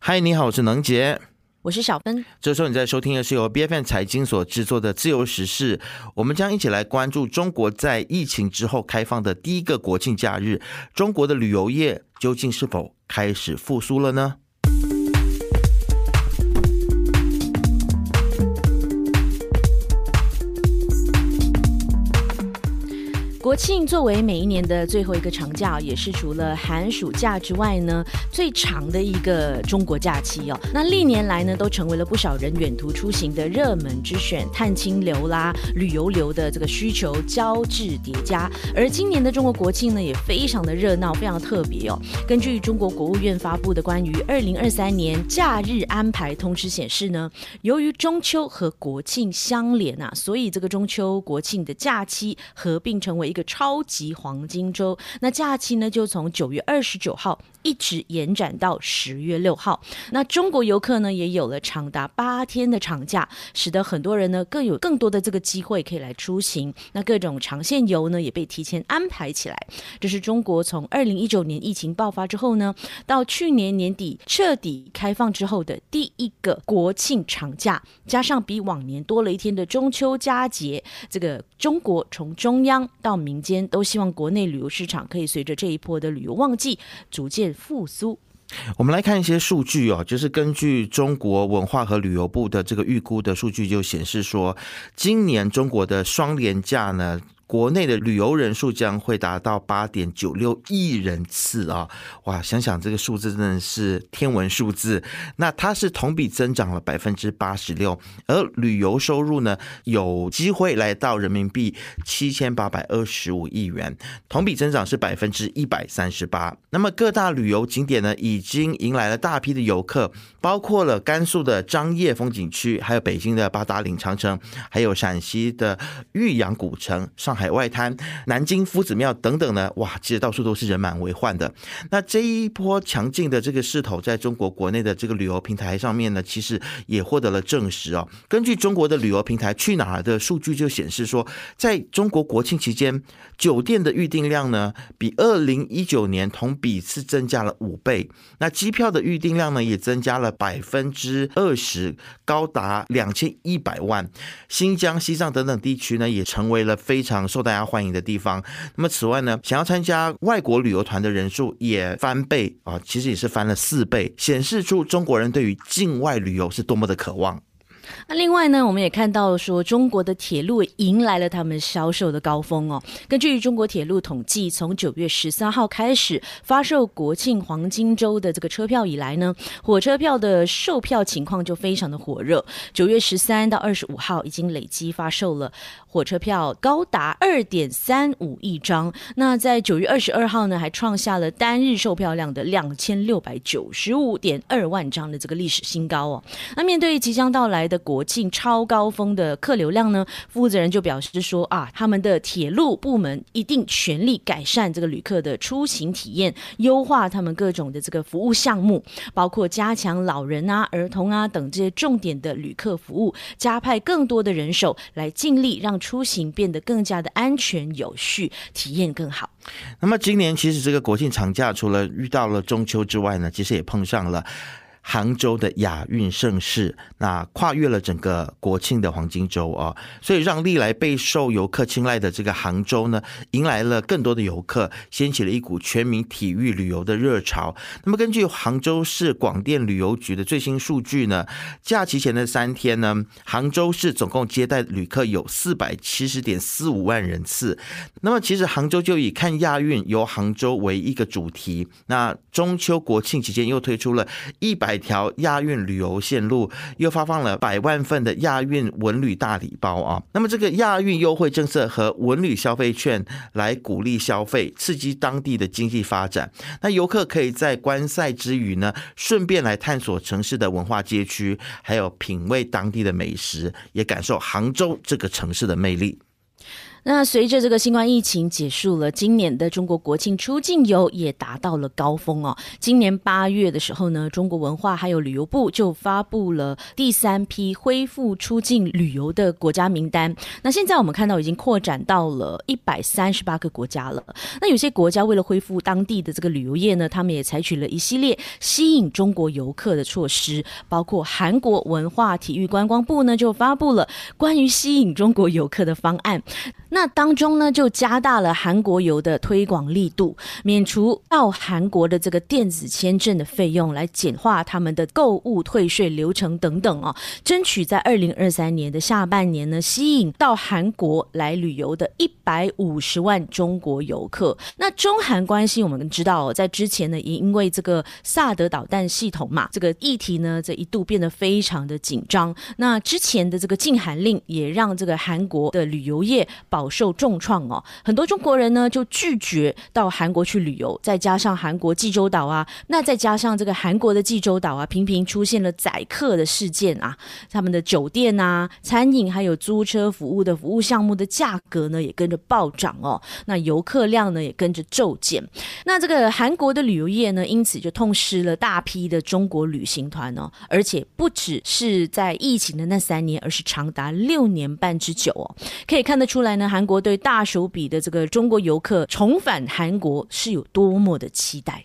嗨，你好，我是能杰。我是小芬。这时候你在收听的是由 B F N 财经所制作的《自由时事》，我们将一起来关注中国在疫情之后开放的第一个国庆假日，中国的旅游业究竟是否开始复苏了呢？国庆作为每一年的最后一个长假，也是除了寒暑假之外呢最长的一个中国假期哦。那历年来呢，都成为了不少人远途出行的热门之选，探亲流啦、旅游流的这个需求交织叠加。而今年的中国国庆呢，也非常的热闹，非常特别哦。根据中国国务院发布的关于二零二三年假日安排通知显示呢，由于中秋和国庆相连啊，所以这个中秋国庆的假期合并成为一个。超级黄金周，那假期呢就从九月二十九号一直延展到十月六号。那中国游客呢也有了长达八天的长假，使得很多人呢更有更多的这个机会可以来出行。那各种长线游呢也被提前安排起来。这是中国从二零一九年疫情爆发之后呢，到去年年底彻底开放之后的第一个国庆长假，加上比往年多了一天的中秋佳节，这个中国从中央到民间都希望国内旅游市场可以随着这一波的旅游旺季逐渐复苏。我们来看一些数据哦，就是根据中国文化和旅游部的这个预估的数据，就显示说，今年中国的双年假呢。国内的旅游人数将会达到八点九六亿人次啊！哇，想想这个数字真的是天文数字。那它是同比增长了百分之八十六，而旅游收入呢，有机会来到人民币七千八百二十五亿元，同比增长是百分之一百三十八。那么各大旅游景点呢，已经迎来了大批的游客，包括了甘肃的张掖风景区，还有北京的八达岭长城，还有陕西的玉阳古城，上。海外滩、南京夫子庙等等呢，哇，其实到处都是人满为患的。那这一波强劲的这个势头，在中国国内的这个旅游平台上面呢，其实也获得了证实哦。根据中国的旅游平台去哪儿的数据就显示说，在中国国庆期间，酒店的预订量呢，比二零一九年同比是增加了五倍。那机票的预订量呢，也增加了百分之二十，高达两千一百万。新疆、西藏等等地区呢，也成为了非常。受大家欢迎的地方。那么，此外呢，想要参加外国旅游团的人数也翻倍啊，其实也是翻了四倍，显示出中国人对于境外旅游是多么的渴望。那另外呢，我们也看到说，中国的铁路迎来了他们销售的高峰哦。根据中国铁路统计，从九月十三号开始发售国庆黄金周的这个车票以来呢，火车票的售票情况就非常的火热。九月十三到二十五号已经累计发售了火车票高达二点三五亿张。那在九月二十二号呢，还创下了单日售票量的两千六百九十五点二万张的这个历史新高哦。那面对即将到来的国庆超高峰的客流量呢？负责人就表示说啊，他们的铁路部门一定全力改善这个旅客的出行体验，优化他们各种的这个服务项目，包括加强老人啊、儿童啊等这些重点的旅客服务，加派更多的人手来尽力让出行变得更加的安全有序，体验更好。那么今年其实这个国庆长假除了遇到了中秋之外呢，其实也碰上了。杭州的亚运盛世，那跨越了整个国庆的黄金周啊，所以让历来备受游客青睐的这个杭州呢，迎来了更多的游客，掀起了一股全民体育旅游的热潮。那么根据杭州市广电旅游局的最新数据呢，假期前的三天呢，杭州市总共接待旅客有四百七十点四五万人次。那么其实杭州就以看亚运由杭州为一个主题，那中秋国庆期间又推出了一百。百条亚运旅游线路又发放了百万份的亚运文旅大礼包啊！那么这个亚运优惠政策和文旅消费券来鼓励消费，刺激当地的经济发展。那游客可以在观赛之余呢，顺便来探索城市的文化街区，还有品味当地的美食，也感受杭州这个城市的魅力。那随着这个新冠疫情结束了，今年的中国国庆出境游也达到了高峰哦。今年八月的时候呢，中国文化还有旅游部就发布了第三批恢复出境旅游的国家名单。那现在我们看到已经扩展到了一百三十八个国家了。那有些国家为了恢复当地的这个旅游业呢，他们也采取了一系列吸引中国游客的措施，包括韩国文化体育观光部呢就发布了关于吸引中国游客的方案。那当中呢，就加大了韩国游的推广力度，免除到韩国的这个电子签证的费用，来简化他们的购物退税流程等等哦，争取在二零二三年的下半年呢，吸引到韩国来旅游的一百五十万中国游客。那中韩关系，我们知道，在之前呢，也因为这个萨德导弹系统嘛，这个议题呢，这一度变得非常的紧张。那之前的这个禁韩令，也让这个韩国的旅游业保。饱受重创哦，很多中国人呢就拒绝到韩国去旅游，再加上韩国济州岛啊，那再加上这个韩国的济州岛啊，频频出现了宰客的事件啊，他们的酒店啊、餐饮还有租车服务的服务项目的价格呢也跟着暴涨哦，那游客量呢也跟着骤减，那这个韩国的旅游业呢因此就痛失了大批的中国旅行团哦，而且不只是在疫情的那三年，而是长达六年半之久哦，可以看得出来呢。韩国对大手笔的这个中国游客重返韩国是有多么的期待？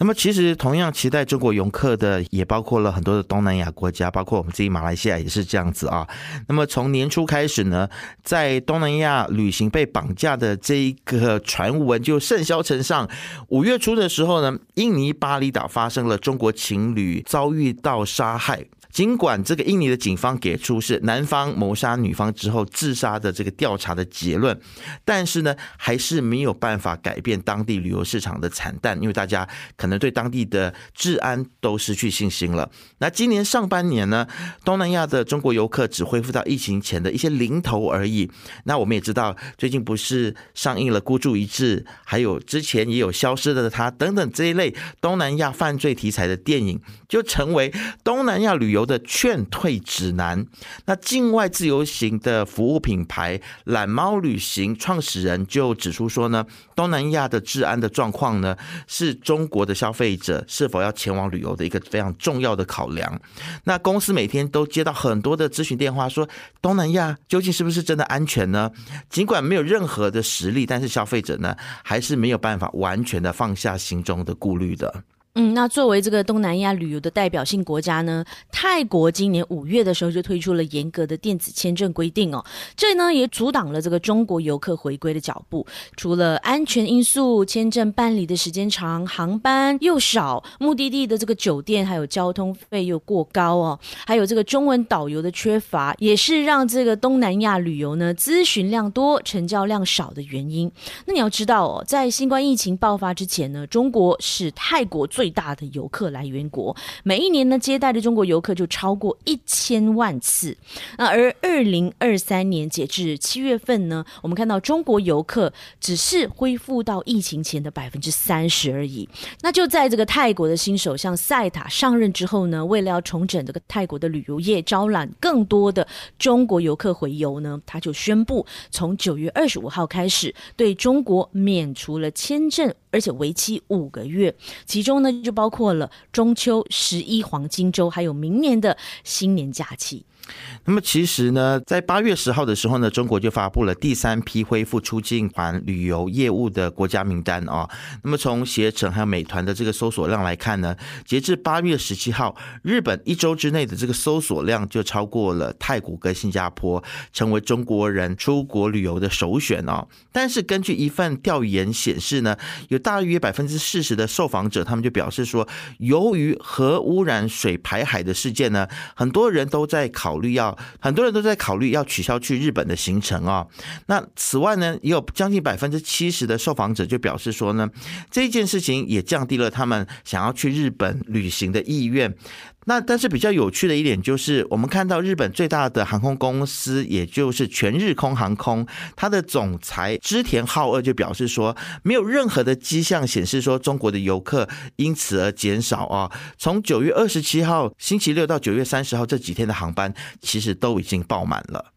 那么，其实同样期待中国游客的，也包括了很多的东南亚国家，包括我们自己马来西亚也是这样子啊。那么从年初开始呢，在东南亚旅行被绑架的这一个传闻就甚嚣尘上。五月初的时候呢，印尼巴厘岛发生了中国情侣遭遇到杀害。尽管这个印尼的警方给出是男方谋杀女方之后自杀的这个调查的结论，但是呢，还是没有办法改变当地旅游市场的惨淡，因为大家可能对当地的治安都失去信心了。那今年上半年呢，东南亚的中国游客只恢复到疫情前的一些零头而已。那我们也知道，最近不是上映了《孤注一掷》，还有之前也有《消失的他》等等这一类东南亚犯罪题材的电影，就成为东南亚旅游。的劝退指南。那境外自由行的服务品牌懒猫旅行创始人就指出说呢，东南亚的治安的状况呢，是中国的消费者是否要前往旅游的一个非常重要的考量。那公司每天都接到很多的咨询电话，说东南亚究竟是不是真的安全呢？尽管没有任何的实力，但是消费者呢，还是没有办法完全的放下心中的顾虑的。嗯，那作为这个东南亚旅游的代表性国家呢，泰国今年五月的时候就推出了严格的电子签证规定哦，这呢也阻挡了这个中国游客回归的脚步。除了安全因素，签证办理的时间长，航班又少，目的地的这个酒店还有交通费又过高哦，还有这个中文导游的缺乏，也是让这个东南亚旅游呢咨询量多、成交量少的原因。那你要知道哦，在新冠疫情爆发之前呢，中国是泰国最最大的游客来源国，每一年呢接待的中国游客就超过一千万次。那而二零二三年截至七月份呢，我们看到中国游客只是恢复到疫情前的百分之三十而已。那就在这个泰国的新首相塞塔上任之后呢，为了要重整这个泰国的旅游业，招揽更多的中国游客回游呢，他就宣布从九月二十五号开始，对中国免除了签证。而且为期五个月，其中呢就包括了中秋、十一黄金周，还有明年的新年假期。那么其实呢，在八月十号的时候呢，中国就发布了第三批恢复出境团旅游业务的国家名单啊。那么从携程还有美团的这个搜索量来看呢，截至八月十七号，日本一周之内的这个搜索量就超过了泰国跟新加坡，成为中国人出国旅游的首选哦。但是根据一份调研显示呢，有大约百分之四十的受访者，他们就表示说，由于核污染水排海的事件呢，很多人都在考。考虑要很多人都在考虑要取消去日本的行程啊。那此外呢，也有将近百分之七十的受访者就表示说呢，这件事情也降低了他们想要去日本旅行的意愿。那但是比较有趣的一点就是，我们看到日本最大的航空公司，也就是全日空航空，它的总裁织田浩二就表示说，没有任何的迹象显示说中国的游客因此而减少啊。从九月二十七号星期六到九月三十号这几天的航班，其实都已经爆满了。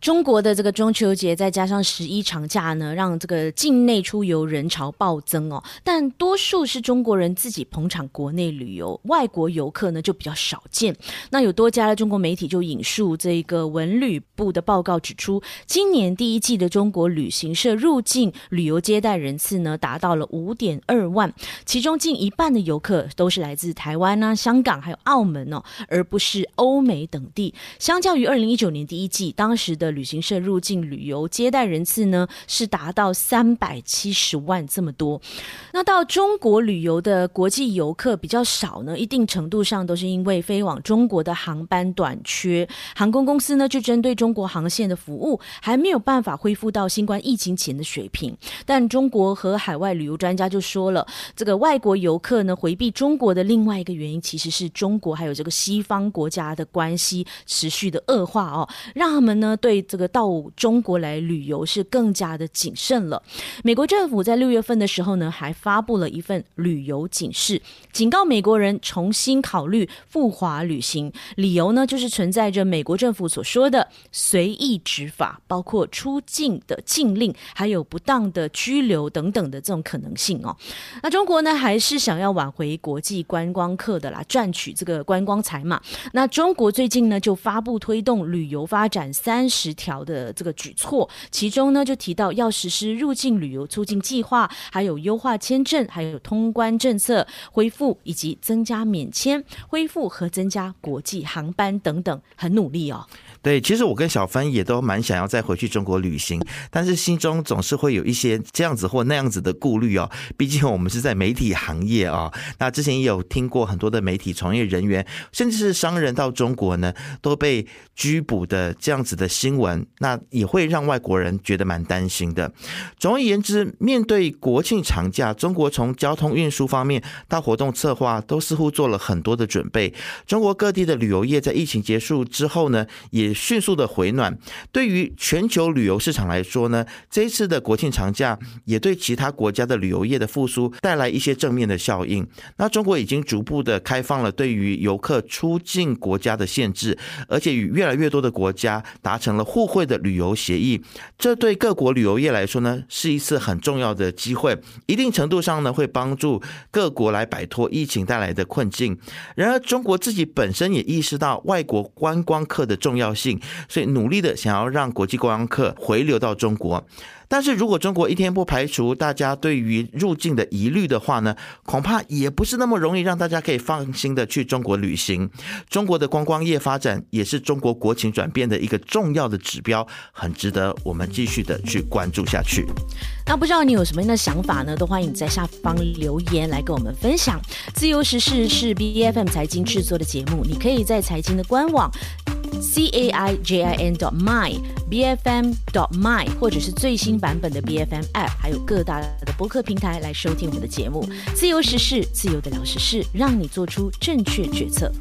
中国的这个中秋节，再加上十一长假呢，让这个境内出游人潮暴增哦。但多数是中国人自己捧场国内旅游，外国游客呢就比较少见。那有多家的中国媒体就引述这个文旅部的报告指出，今年第一季的中国旅行社入境旅游接待人次呢达到了五点二万，其中近一半的游客都是来自台湾啊、香港还有澳门哦，而不是欧美等地。相较于二零一九年第一季，当时的旅行社入境旅游接待人次呢是达到三百七十万这么多，那到中国旅游的国际游客比较少呢，一定程度上都是因为飞往中国的航班短缺，航空公司呢就针对中国航线的服务还没有办法恢复到新冠疫情前的水平。但中国和海外旅游专家就说了，这个外国游客呢回避中国的另外一个原因，其实是中国还有这个西方国家的关系持续的恶化哦，让他们呢对。这个到中国来旅游是更加的谨慎了。美国政府在六月份的时候呢，还发布了一份旅游警示，警告美国人重新考虑赴华旅行。理由呢，就是存在着美国政府所说的随意执法，包括出境的禁令，还有不当的拘留等等的这种可能性哦。那中国呢，还是想要挽回国际观光客的啦，赚取这个观光财嘛。那中国最近呢，就发布推动旅游发展三十。十条的这个举措，其中呢就提到要实施入境旅游促进计划，还有优化签证，还有通关政策恢复，以及增加免签恢复和增加国际航班等等，很努力哦。对，其实我跟小芬也都蛮想要再回去中国旅行，但是心中总是会有一些这样子或那样子的顾虑哦。毕竟我们是在媒体行业啊，那之前也有听过很多的媒体从业人员，甚至是商人到中国呢都被拘捕的这样子的新闻，那也会让外国人觉得蛮担心的。总而言之，面对国庆长假，中国从交通运输方面到活动策划，都似乎做了很多的准备。中国各地的旅游业在疫情结束之后呢，也迅速的回暖，对于全球旅游市场来说呢，这一次的国庆长假也对其他国家的旅游业的复苏带来一些正面的效应。那中国已经逐步的开放了对于游客出境国家的限制，而且与越来越多的国家达成了互惠的旅游协议。这对各国旅游业来说呢，是一次很重要的机会，一定程度上呢，会帮助各国来摆脱疫情带来的困境。然而，中国自己本身也意识到外国观光客的重要。性所以努力的想要让国际观光客回流到中国，但是如果中国一天不排除大家对于入境的疑虑的话呢，恐怕也不是那么容易让大家可以放心的去中国旅行。中国的观光业发展也是中国国情转变的一个重要的指标，很值得我们继续的去关注下去。那不知道你有什么样的想法呢？都欢迎在下方留言来跟我们分享。自由时事是 B F M 财经制作的节目，你可以在财经的官网。C a i j i n dot my b f m dot my，或者是最新版本的 B F M app，还有各大的播客平台来收听我们的节目。自由时事，自由的聊时事，让你做出正确决策。